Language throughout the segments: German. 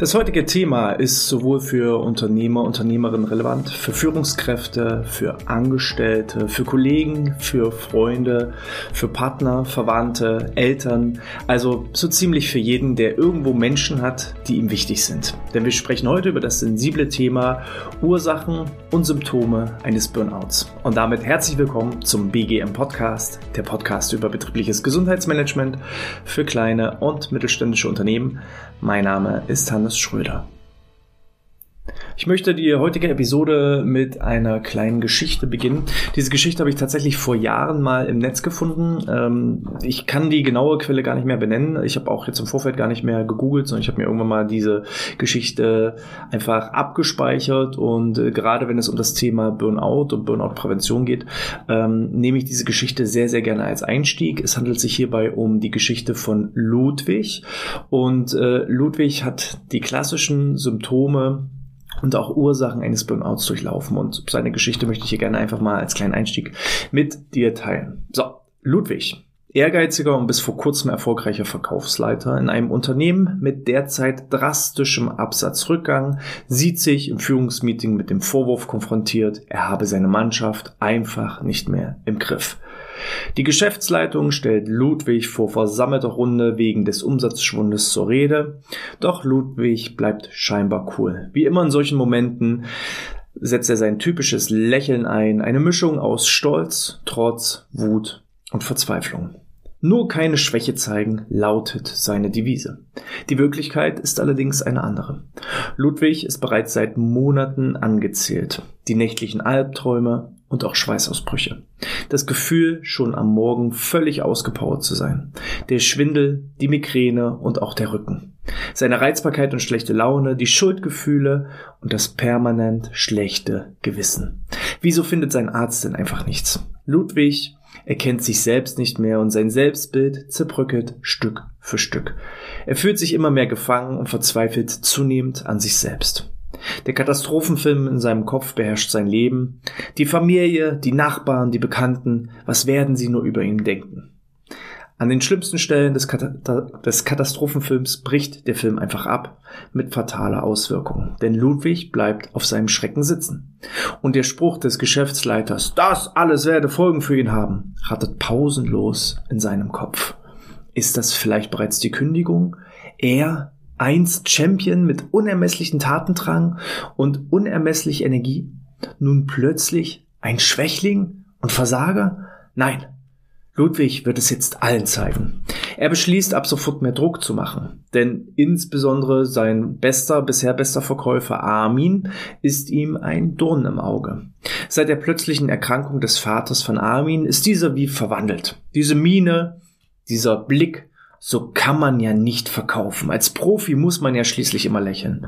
Das heutige Thema ist sowohl für Unternehmer, Unternehmerinnen relevant, für Führungskräfte, für Angestellte, für Kollegen, für Freunde, für Partner, Verwandte, Eltern, also so ziemlich für jeden, der irgendwo Menschen hat, die ihm wichtig sind. Denn wir sprechen heute über das sensible Thema Ursachen und Symptome eines Burnouts. Und damit herzlich willkommen zum BGM Podcast, der Podcast über betriebliches Gesundheitsmanagement für kleine und mittelständische Unternehmen. Mein Name ist Hannes Schröder. Ich möchte die heutige Episode mit einer kleinen Geschichte beginnen. Diese Geschichte habe ich tatsächlich vor Jahren mal im Netz gefunden. Ähm, ich kann die genaue Quelle gar nicht mehr benennen. Ich habe auch jetzt im Vorfeld gar nicht mehr gegoogelt, sondern ich habe mir irgendwann mal diese Geschichte einfach abgespeichert. Und äh, gerade wenn es um das Thema Burnout und Burnout-Prävention geht, ähm, nehme ich diese Geschichte sehr, sehr gerne als Einstieg. Es handelt sich hierbei um die Geschichte von Ludwig. Und äh, Ludwig hat die klassischen Symptome und auch Ursachen eines Burnouts durchlaufen. Und seine Geschichte möchte ich hier gerne einfach mal als kleinen Einstieg mit dir teilen. So, Ludwig. Ehrgeiziger und bis vor kurzem erfolgreicher Verkaufsleiter in einem Unternehmen mit derzeit drastischem Absatzrückgang sieht sich im Führungsmeeting mit dem Vorwurf konfrontiert, er habe seine Mannschaft einfach nicht mehr im Griff. Die Geschäftsleitung stellt Ludwig vor versammelter Runde wegen des Umsatzschwundes zur Rede, doch Ludwig bleibt scheinbar cool. Wie immer in solchen Momenten setzt er sein typisches Lächeln ein, eine Mischung aus Stolz, Trotz, Wut und Verzweiflung. Nur keine Schwäche zeigen lautet seine Devise. Die Wirklichkeit ist allerdings eine andere. Ludwig ist bereits seit Monaten angezählt. Die nächtlichen Albträume, und auch Schweißausbrüche. Das Gefühl, schon am Morgen völlig ausgepowert zu sein. Der Schwindel, die Migräne und auch der Rücken. Seine Reizbarkeit und schlechte Laune, die Schuldgefühle und das permanent schlechte Gewissen. Wieso findet sein Arzt denn einfach nichts? Ludwig erkennt sich selbst nicht mehr und sein Selbstbild zerbröckelt Stück für Stück. Er fühlt sich immer mehr gefangen und verzweifelt zunehmend an sich selbst. Der Katastrophenfilm in seinem Kopf beherrscht sein Leben. Die Familie, die Nachbarn, die Bekannten, was werden sie nur über ihn denken? An den schlimmsten Stellen des, Kat des, Katastrophenfilms bricht der Film einfach ab mit fataler Auswirkung. Denn Ludwig bleibt auf seinem Schrecken sitzen. Und der Spruch des Geschäftsleiters, das alles werde Folgen für ihn haben, rattet pausenlos in seinem Kopf. Ist das vielleicht bereits die Kündigung? Er einst Champion mit unermesslichen Tatendrang und unermesslich Energie, nun plötzlich ein Schwächling und Versager? Nein, Ludwig wird es jetzt allen zeigen. Er beschließt ab sofort mehr Druck zu machen, denn insbesondere sein bester, bisher bester Verkäufer Armin ist ihm ein Dorn im Auge. Seit der plötzlichen Erkrankung des Vaters von Armin ist dieser wie verwandelt. Diese Miene, dieser Blick, so kann man ja nicht verkaufen. Als Profi muss man ja schließlich immer lächeln.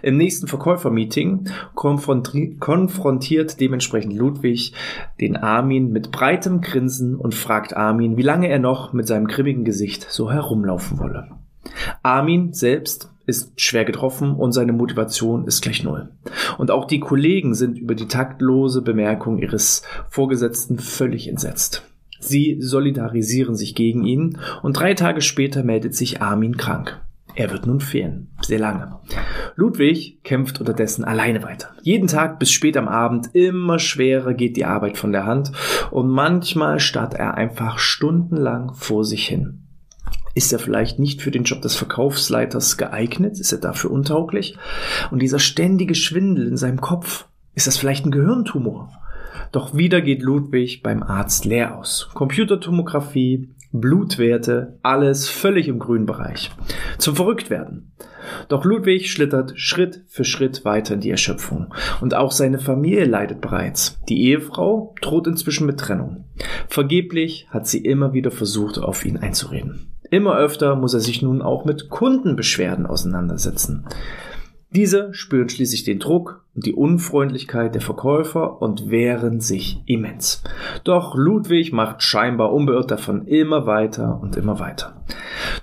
Im nächsten Verkäufermeeting konfrontiert dementsprechend Ludwig den Armin mit breitem Grinsen und fragt Armin, wie lange er noch mit seinem grimmigen Gesicht so herumlaufen wolle. Armin selbst ist schwer getroffen und seine Motivation ist gleich null. Und auch die Kollegen sind über die taktlose Bemerkung ihres Vorgesetzten völlig entsetzt. Sie solidarisieren sich gegen ihn und drei Tage später meldet sich Armin krank. Er wird nun fehlen. Sehr lange. Ludwig kämpft unterdessen alleine weiter. Jeden Tag bis spät am Abend immer schwerer geht die Arbeit von der Hand und manchmal starrt er einfach stundenlang vor sich hin. Ist er vielleicht nicht für den Job des Verkaufsleiters geeignet? Ist er dafür untauglich? Und dieser ständige Schwindel in seinem Kopf, ist das vielleicht ein Gehirntumor? Doch wieder geht Ludwig beim Arzt leer aus. Computertomographie, Blutwerte, alles völlig im grünen Bereich. Zum Verrücktwerden. Doch Ludwig schlittert Schritt für Schritt weiter in die Erschöpfung. Und auch seine Familie leidet bereits. Die Ehefrau droht inzwischen mit Trennung. Vergeblich hat sie immer wieder versucht, auf ihn einzureden. Immer öfter muss er sich nun auch mit Kundenbeschwerden auseinandersetzen. Diese spüren schließlich den Druck und die Unfreundlichkeit der Verkäufer und wehren sich immens. Doch Ludwig macht scheinbar unbeirrt davon immer weiter und immer weiter.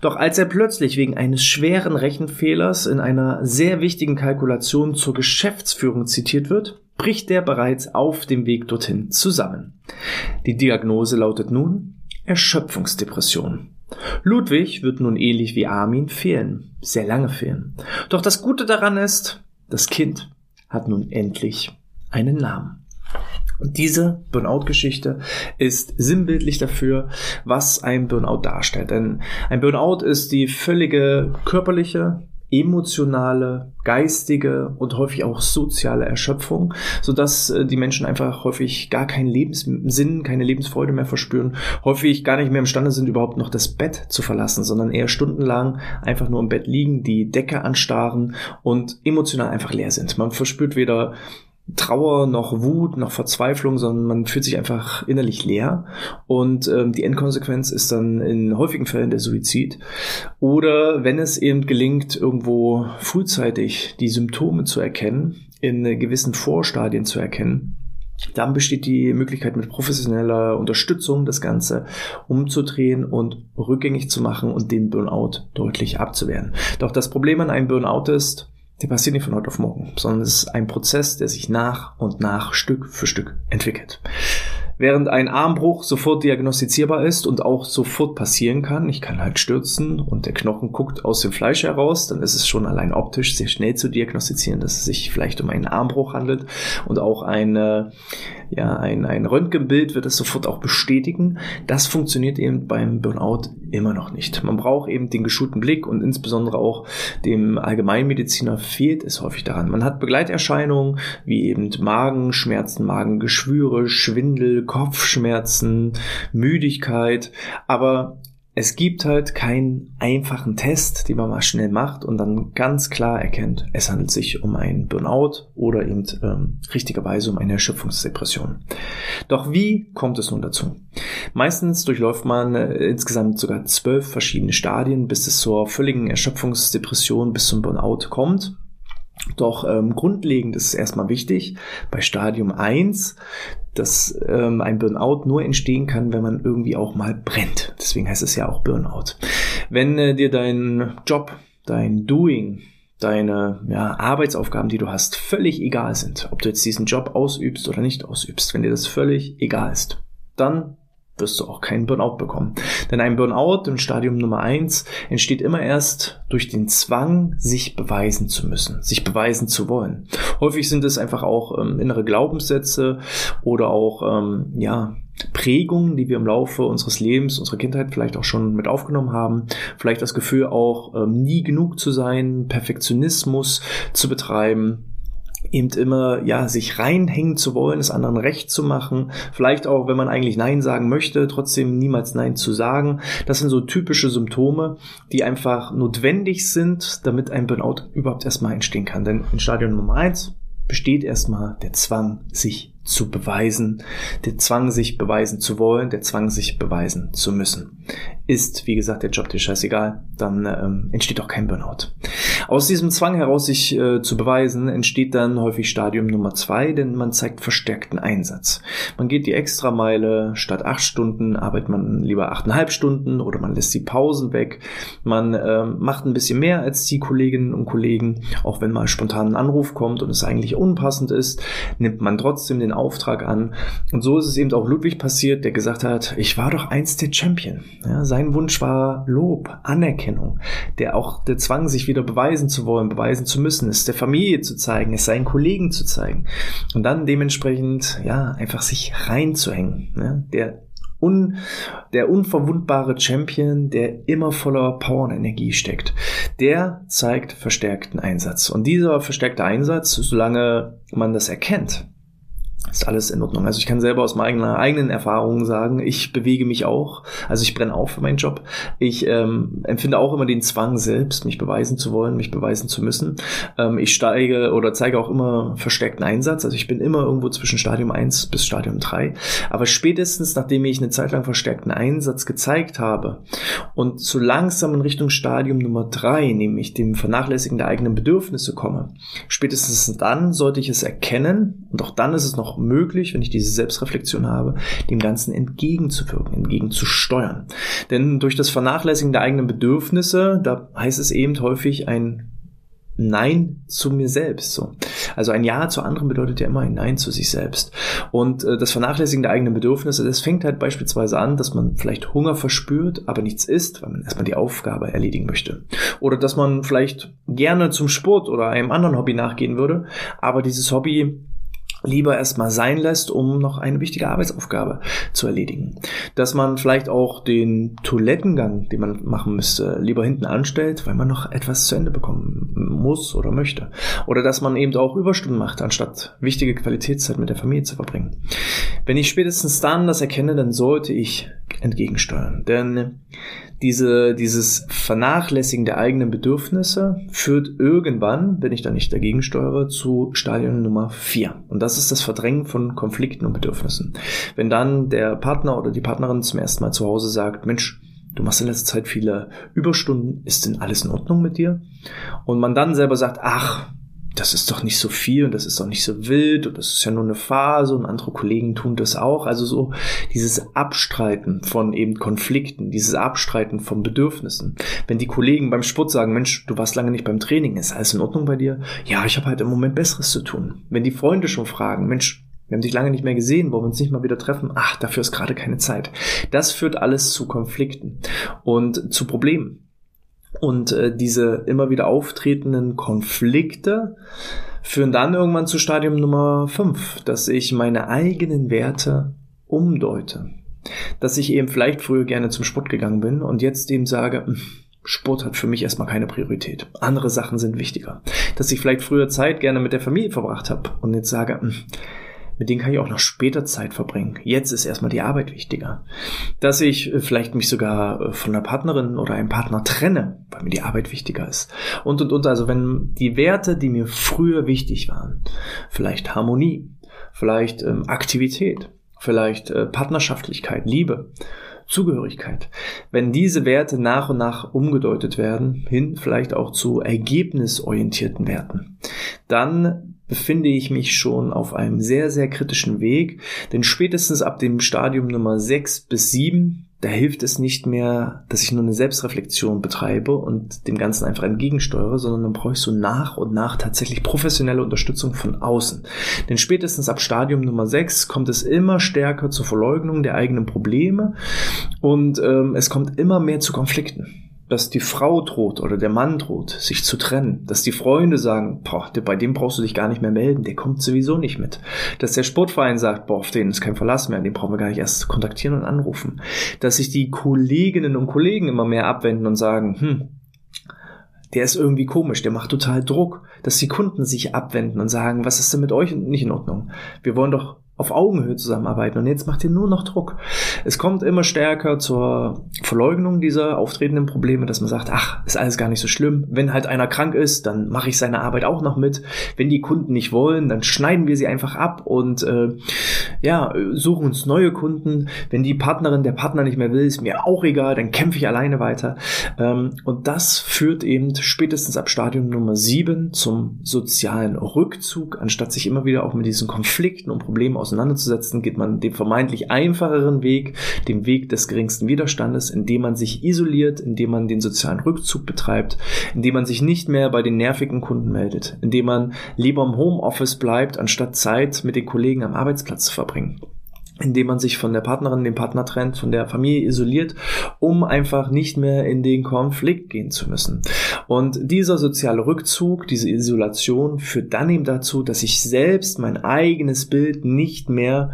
Doch als er plötzlich wegen eines schweren Rechenfehlers in einer sehr wichtigen Kalkulation zur Geschäftsführung zitiert wird, bricht er bereits auf dem Weg dorthin zusammen. Die Diagnose lautet nun Erschöpfungsdepression. Ludwig wird nun ähnlich wie Armin fehlen, sehr lange fehlen. Doch das Gute daran ist, das Kind hat nun endlich einen Namen. Und diese Burnout-Geschichte ist sinnbildlich dafür, was ein Burnout darstellt. Denn ein Burnout ist die völlige körperliche, emotionale, geistige und häufig auch soziale Erschöpfung, so dass äh, die Menschen einfach häufig gar keinen Lebenssinn, keine Lebensfreude mehr verspüren, häufig gar nicht mehr imstande sind, überhaupt noch das Bett zu verlassen, sondern eher stundenlang einfach nur im Bett liegen, die Decke anstarren und emotional einfach leer sind. Man verspürt weder Trauer, noch Wut, noch Verzweiflung, sondern man fühlt sich einfach innerlich leer. Und ähm, die Endkonsequenz ist dann in häufigen Fällen der Suizid. Oder wenn es eben gelingt, irgendwo frühzeitig die Symptome zu erkennen, in gewissen Vorstadien zu erkennen, dann besteht die Möglichkeit mit professioneller Unterstützung das Ganze umzudrehen und rückgängig zu machen und den Burnout deutlich abzuwehren. Doch das Problem an einem Burnout ist, der passiert nicht von heute auf morgen, sondern es ist ein Prozess, der sich nach und nach Stück für Stück entwickelt. Während ein Armbruch sofort diagnostizierbar ist und auch sofort passieren kann, ich kann halt stürzen und der Knochen guckt aus dem Fleisch heraus, dann ist es schon allein optisch sehr schnell zu diagnostizieren, dass es sich vielleicht um einen Armbruch handelt und auch eine, ja, ein, ein Röntgenbild wird es sofort auch bestätigen. Das funktioniert eben beim Burnout immer noch nicht. Man braucht eben den geschulten Blick und insbesondere auch dem Allgemeinmediziner fehlt es häufig daran. Man hat Begleiterscheinungen wie eben Magenschmerzen, Magengeschwüre, Schwindel, Kopfschmerzen, Müdigkeit, aber es gibt halt keinen einfachen Test, den man mal schnell macht und dann ganz klar erkennt, es handelt sich um einen Burnout oder eben ähm, richtigerweise um eine Erschöpfungsdepression. Doch wie kommt es nun dazu? Meistens durchläuft man äh, insgesamt sogar zwölf verschiedene Stadien, bis es zur völligen Erschöpfungsdepression bis zum Burnout kommt. Doch ähm, grundlegend ist es erstmal wichtig, bei Stadium 1, dass ähm, ein Burnout nur entstehen kann, wenn man irgendwie auch mal brennt. Deswegen heißt es ja auch Burnout. Wenn äh, dir dein Job, dein Doing, deine ja, Arbeitsaufgaben, die du hast, völlig egal sind, ob du jetzt diesen Job ausübst oder nicht ausübst, wenn dir das völlig egal ist, dann wirst du auch keinen Burnout bekommen. Denn ein Burnout im Stadium Nummer eins entsteht immer erst durch den Zwang, sich beweisen zu müssen, sich beweisen zu wollen. Häufig sind es einfach auch ähm, innere Glaubenssätze oder auch ähm, ja Prägungen, die wir im Laufe unseres Lebens, unserer Kindheit vielleicht auch schon mit aufgenommen haben. Vielleicht das Gefühl auch ähm, nie genug zu sein, Perfektionismus zu betreiben eben immer, ja, sich reinhängen zu wollen, es anderen recht zu machen, vielleicht auch, wenn man eigentlich Nein sagen möchte, trotzdem niemals Nein zu sagen. Das sind so typische Symptome, die einfach notwendig sind, damit ein Burnout überhaupt erstmal entstehen kann. Denn in Stadion Nummer eins besteht erstmal der Zwang, sich zu beweisen, der Zwang, sich beweisen zu wollen, der Zwang, sich beweisen zu müssen. Ist, wie gesagt, der Job dir scheißegal, dann ähm, entsteht auch kein Burnout. Aus diesem Zwang heraus, sich äh, zu beweisen, entsteht dann häufig Stadium Nummer zwei, denn man zeigt verstärkten Einsatz. Man geht die Extrameile, statt acht Stunden arbeitet man lieber achteinhalb Stunden oder man lässt die Pausen weg. Man äh, macht ein bisschen mehr als die Kolleginnen und Kollegen, auch wenn mal spontan ein Anruf kommt und es eigentlich unpassend ist, nimmt man trotzdem den Auftrag an. Und so ist es eben auch Ludwig passiert, der gesagt hat, ich war doch einst der Champion. Ja, sein Wunsch war Lob, Anerkennung, der auch der Zwang, sich wieder beweisen zu wollen, beweisen zu müssen, es der Familie zu zeigen, es seinen Kollegen zu zeigen. Und dann dementsprechend, ja, einfach sich reinzuhängen. Ja, der un, der unverwundbare Champion, der immer voller Power und Energie steckt, der zeigt verstärkten Einsatz. Und dieser verstärkte Einsatz, solange man das erkennt, ist alles in Ordnung. Also ich kann selber aus meiner eigenen Erfahrung sagen, ich bewege mich auch. Also ich brenne auf für meinen Job. Ich ähm, empfinde auch immer den Zwang selbst, mich beweisen zu wollen, mich beweisen zu müssen. Ähm, ich steige oder zeige auch immer verstärkten Einsatz. Also ich bin immer irgendwo zwischen Stadium 1 bis Stadium 3. Aber spätestens, nachdem ich eine Zeit lang verstärkten Einsatz gezeigt habe und so langsam in Richtung Stadium Nummer 3, nämlich dem Vernachlässigen der eigenen Bedürfnisse komme, spätestens dann sollte ich es erkennen und auch dann ist es noch möglich, wenn ich diese Selbstreflexion habe, dem Ganzen entgegenzuwirken, entgegenzusteuern. Denn durch das Vernachlässigen der eigenen Bedürfnisse, da heißt es eben häufig ein Nein zu mir selbst. So. Also ein Ja zu anderen bedeutet ja immer ein Nein zu sich selbst. Und äh, das Vernachlässigen der eigenen Bedürfnisse, das fängt halt beispielsweise an, dass man vielleicht Hunger verspürt, aber nichts isst, weil man erstmal die Aufgabe erledigen möchte. Oder dass man vielleicht gerne zum Sport oder einem anderen Hobby nachgehen würde, aber dieses Hobby lieber erstmal sein lässt, um noch eine wichtige Arbeitsaufgabe zu erledigen. Dass man vielleicht auch den Toilettengang, den man machen müsste, lieber hinten anstellt, weil man noch etwas zu Ende bekommen muss oder möchte. Oder dass man eben auch Überstunden macht, anstatt wichtige Qualitätszeit mit der Familie zu verbringen. Wenn ich spätestens dann das erkenne, dann sollte ich entgegensteuern. Denn diese, dieses Vernachlässigen der eigenen Bedürfnisse führt irgendwann, wenn ich da nicht dagegen steuere, zu Stadion Nummer vier. Und das ist das Verdrängen von Konflikten und Bedürfnissen. Wenn dann der Partner oder die Partnerin zum ersten Mal zu Hause sagt, Mensch, du machst in letzter Zeit viele Überstunden, ist denn alles in Ordnung mit dir? Und man dann selber sagt, ach, das ist doch nicht so viel und das ist doch nicht so wild und das ist ja nur eine Phase und andere Kollegen tun das auch. Also so dieses Abstreiten von eben Konflikten, dieses Abstreiten von Bedürfnissen. Wenn die Kollegen beim Sport sagen, Mensch, du warst lange nicht beim Training, ist alles in Ordnung bei dir? Ja, ich habe halt im Moment Besseres zu tun. Wenn die Freunde schon fragen, Mensch, wir haben dich lange nicht mehr gesehen, wollen wir uns nicht mal wieder treffen? Ach, dafür ist gerade keine Zeit. Das führt alles zu Konflikten und zu Problemen. Und äh, diese immer wieder auftretenden Konflikte führen dann irgendwann zu Stadium Nummer 5, dass ich meine eigenen Werte umdeute. Dass ich eben vielleicht früher gerne zum Sport gegangen bin und jetzt eben sage, hm, Sport hat für mich erstmal keine Priorität. Andere Sachen sind wichtiger. Dass ich vielleicht früher Zeit gerne mit der Familie verbracht habe und jetzt sage, hm, mit denen kann ich auch noch später Zeit verbringen. Jetzt ist erstmal die Arbeit wichtiger. Dass ich äh, vielleicht mich sogar äh, von einer Partnerin oder einem Partner trenne, weil mir die Arbeit wichtiger ist. Und, und, und. Also wenn die Werte, die mir früher wichtig waren, vielleicht Harmonie, vielleicht ähm, Aktivität, vielleicht äh, Partnerschaftlichkeit, Liebe, Zugehörigkeit. Wenn diese Werte nach und nach umgedeutet werden, hin vielleicht auch zu ergebnisorientierten Werten, dann befinde ich mich schon auf einem sehr, sehr kritischen Weg, denn spätestens ab dem Stadium Nummer 6 bis 7 da hilft es nicht mehr, dass ich nur eine Selbstreflexion betreibe und dem Ganzen einfach entgegensteuere, sondern dann brauche ich so nach und nach tatsächlich professionelle Unterstützung von außen. Denn spätestens ab Stadium Nummer 6 kommt es immer stärker zur Verleugnung der eigenen Probleme und ähm, es kommt immer mehr zu Konflikten dass die Frau droht oder der Mann droht, sich zu trennen, dass die Freunde sagen, boah, bei dem brauchst du dich gar nicht mehr melden, der kommt sowieso nicht mit, dass der Sportverein sagt, boah, auf den ist kein Verlass mehr, den brauchen wir gar nicht erst kontaktieren und anrufen, dass sich die Kolleginnen und Kollegen immer mehr abwenden und sagen, hm, der ist irgendwie komisch, der macht total Druck, dass die Kunden sich abwenden und sagen, was ist denn mit euch? Nicht in Ordnung? Wir wollen doch auf Augenhöhe zusammenarbeiten. Und jetzt macht ihr nur noch Druck. Es kommt immer stärker zur Verleugnung dieser auftretenden Probleme, dass man sagt, ach, ist alles gar nicht so schlimm. Wenn halt einer krank ist, dann mache ich seine Arbeit auch noch mit. Wenn die Kunden nicht wollen, dann schneiden wir sie einfach ab und äh, ja, suchen uns neue Kunden. Wenn die Partnerin, der Partner nicht mehr will, ist mir auch egal, dann kämpfe ich alleine weiter. Ähm, und das führt eben spätestens ab Stadium Nummer 7 zum sozialen Rückzug, anstatt sich immer wieder auch mit diesen Konflikten und Problemen aus auseinanderzusetzen, geht man den vermeintlich einfacheren Weg, dem Weg des geringsten Widerstandes, indem man sich isoliert, indem man den sozialen Rückzug betreibt, indem man sich nicht mehr bei den nervigen Kunden meldet, indem man lieber im Homeoffice bleibt, anstatt Zeit mit den Kollegen am Arbeitsplatz zu verbringen indem man sich von der Partnerin, dem Partner trennt, von der Familie isoliert, um einfach nicht mehr in den Konflikt gehen zu müssen. Und dieser soziale Rückzug, diese Isolation führt dann eben dazu, dass ich selbst mein eigenes Bild nicht mehr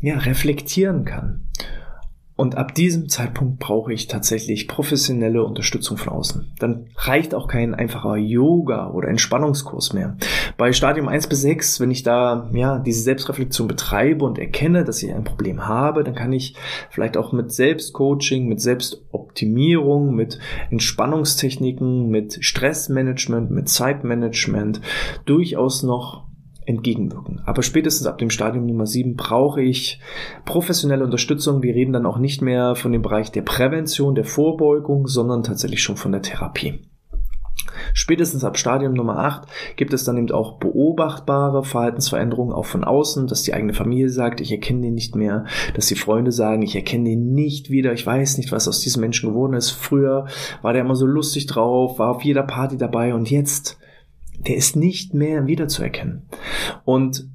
ja, reflektieren kann. Und ab diesem Zeitpunkt brauche ich tatsächlich professionelle Unterstützung von außen. Dann reicht auch kein einfacher Yoga oder Entspannungskurs mehr. Bei Stadium 1 bis 6, wenn ich da ja diese Selbstreflexion betreibe und erkenne, dass ich ein Problem habe, dann kann ich vielleicht auch mit Selbstcoaching, mit Selbstoptimierung, mit Entspannungstechniken, mit Stressmanagement, mit Zeitmanagement durchaus noch entgegenwirken. Aber spätestens ab dem Stadium Nummer 7 brauche ich professionelle Unterstützung. Wir reden dann auch nicht mehr von dem Bereich der Prävention, der Vorbeugung, sondern tatsächlich schon von der Therapie. Spätestens ab Stadium Nummer 8 gibt es dann eben auch beobachtbare Verhaltensveränderungen auch von außen, dass die eigene Familie sagt, ich erkenne den nicht mehr, dass die Freunde sagen, ich erkenne den nicht wieder, ich weiß nicht, was aus diesem Menschen geworden ist. Früher war der immer so lustig drauf, war auf jeder Party dabei und jetzt der ist nicht mehr wiederzuerkennen. Und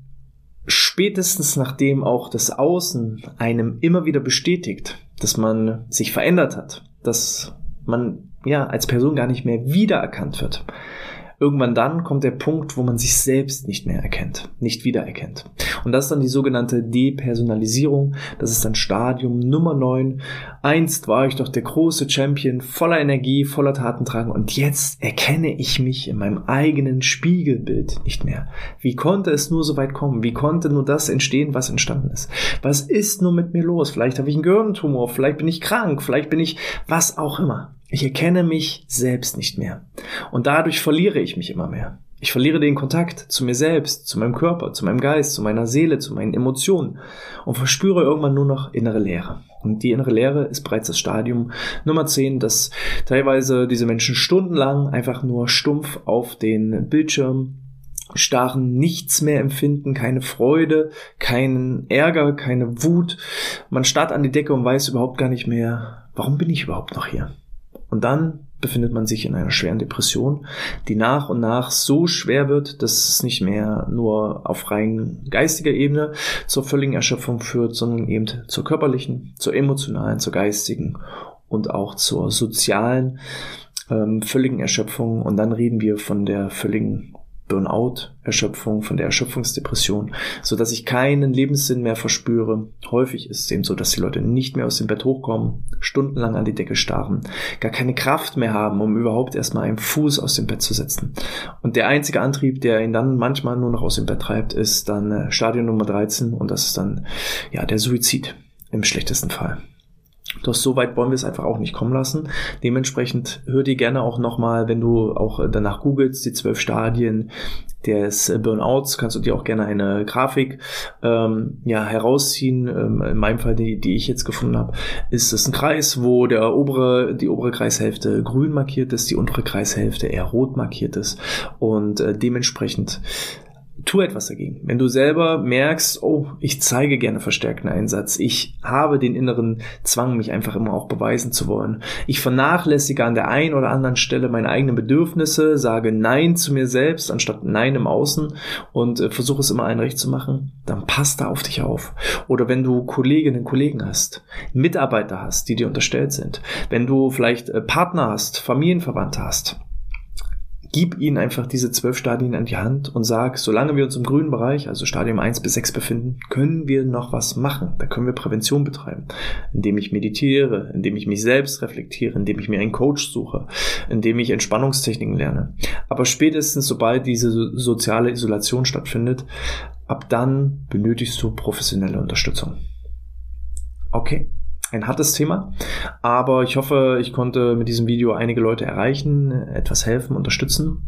spätestens nachdem auch das Außen einem immer wieder bestätigt, dass man sich verändert hat, dass man ja als Person gar nicht mehr wiedererkannt wird, Irgendwann dann kommt der Punkt, wo man sich selbst nicht mehr erkennt, nicht wiedererkennt. Und das ist dann die sogenannte Depersonalisierung. Das ist dann Stadium Nummer 9. Einst war ich doch der große Champion, voller Energie, voller Tatendrang und jetzt erkenne ich mich in meinem eigenen Spiegelbild nicht mehr. Wie konnte es nur so weit kommen? Wie konnte nur das entstehen, was entstanden ist? Was ist nur mit mir los? Vielleicht habe ich einen Gehirntumor, vielleicht bin ich krank, vielleicht bin ich was auch immer. Ich erkenne mich selbst nicht mehr. Und dadurch verliere ich mich immer mehr. Ich verliere den Kontakt zu mir selbst, zu meinem Körper, zu meinem Geist, zu meiner Seele, zu meinen Emotionen und verspüre irgendwann nur noch innere Leere. Und die innere Leere ist bereits das Stadium Nummer 10, dass teilweise diese Menschen stundenlang einfach nur stumpf auf den Bildschirm starren, nichts mehr empfinden, keine Freude, keinen Ärger, keine Wut. Man starrt an die Decke und weiß überhaupt gar nicht mehr, warum bin ich überhaupt noch hier? Und dann befindet man sich in einer schweren Depression, die nach und nach so schwer wird, dass es nicht mehr nur auf rein geistiger Ebene zur völligen Erschöpfung führt, sondern eben zur körperlichen, zur emotionalen, zur geistigen und auch zur sozialen ähm, völligen Erschöpfung. Und dann reden wir von der völligen Burnout, Erschöpfung, von der Erschöpfungsdepression, so dass ich keinen Lebenssinn mehr verspüre. Häufig ist es eben so, dass die Leute nicht mehr aus dem Bett hochkommen, stundenlang an die Decke starren, gar keine Kraft mehr haben, um überhaupt erstmal einen Fuß aus dem Bett zu setzen. Und der einzige Antrieb, der ihn dann manchmal nur noch aus dem Bett treibt, ist dann äh, Stadion Nummer 13 und das ist dann ja der Suizid im schlechtesten Fall. Doch so weit wollen wir es einfach auch nicht kommen lassen. Dementsprechend hör dir gerne auch nochmal, wenn du auch danach googelst, die zwölf Stadien des Burnouts, kannst du dir auch gerne eine Grafik ähm, ja, herausziehen. Ähm, in meinem Fall, die, die ich jetzt gefunden habe, ist es ein Kreis, wo der obere, die obere Kreishälfte grün markiert ist, die untere Kreishälfte eher rot markiert ist. Und äh, dementsprechend tu etwas dagegen. Wenn du selber merkst, oh, ich zeige gerne verstärkten Einsatz, ich habe den inneren Zwang, mich einfach immer auch beweisen zu wollen. Ich vernachlässige an der einen oder anderen Stelle meine eigenen Bedürfnisse, sage Nein zu mir selbst anstatt Nein im Außen und äh, versuche es immer allen recht zu machen, dann passt da auf dich auf. Oder wenn du Kolleginnen und Kollegen hast, Mitarbeiter hast, die dir unterstellt sind, wenn du vielleicht äh, Partner hast, Familienverwandte hast, gib ihnen einfach diese zwölf Stadien an die Hand und sag, solange wir uns im grünen Bereich, also Stadium 1 bis 6 befinden, können wir noch was machen. Da können wir Prävention betreiben, indem ich meditiere, indem ich mich selbst reflektiere, indem ich mir einen Coach suche, indem ich Entspannungstechniken lerne. Aber spätestens sobald diese soziale Isolation stattfindet, ab dann benötigst du professionelle Unterstützung. Okay ein hartes Thema, aber ich hoffe, ich konnte mit diesem Video einige Leute erreichen, etwas helfen, unterstützen.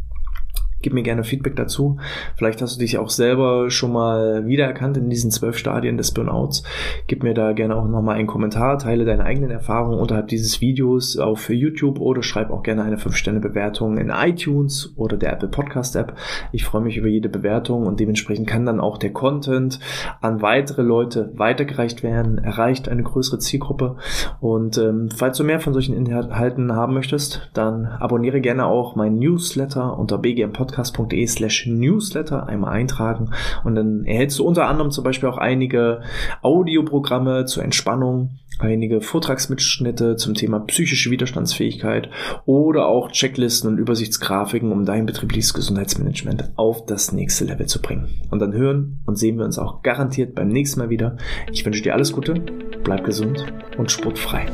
Gib mir gerne Feedback dazu. Vielleicht hast du dich auch selber schon mal wiedererkannt in diesen zwölf Stadien des Burnouts. Gib mir da gerne auch nochmal einen Kommentar, teile deine eigenen Erfahrungen unterhalb dieses Videos auf YouTube oder schreib auch gerne eine 5-Sterne-Bewertung in iTunes oder der Apple Podcast App. Ich freue mich über jede Bewertung und dementsprechend kann dann auch der Content an weitere Leute weitergereicht werden, erreicht eine größere Zielgruppe. Und ähm, falls du mehr von solchen Inhalten haben möchtest, dann abonniere gerne auch mein Newsletter unter BGM Podcast podcast.de slash newsletter einmal eintragen und dann erhältst du unter anderem zum Beispiel auch einige Audioprogramme zur Entspannung, einige Vortragsmitschnitte zum Thema psychische Widerstandsfähigkeit oder auch Checklisten und Übersichtsgrafiken, um dein betriebliches Gesundheitsmanagement auf das nächste Level zu bringen. Und dann hören und sehen wir uns auch garantiert beim nächsten Mal wieder. Ich wünsche dir alles Gute, bleib gesund und sportfrei.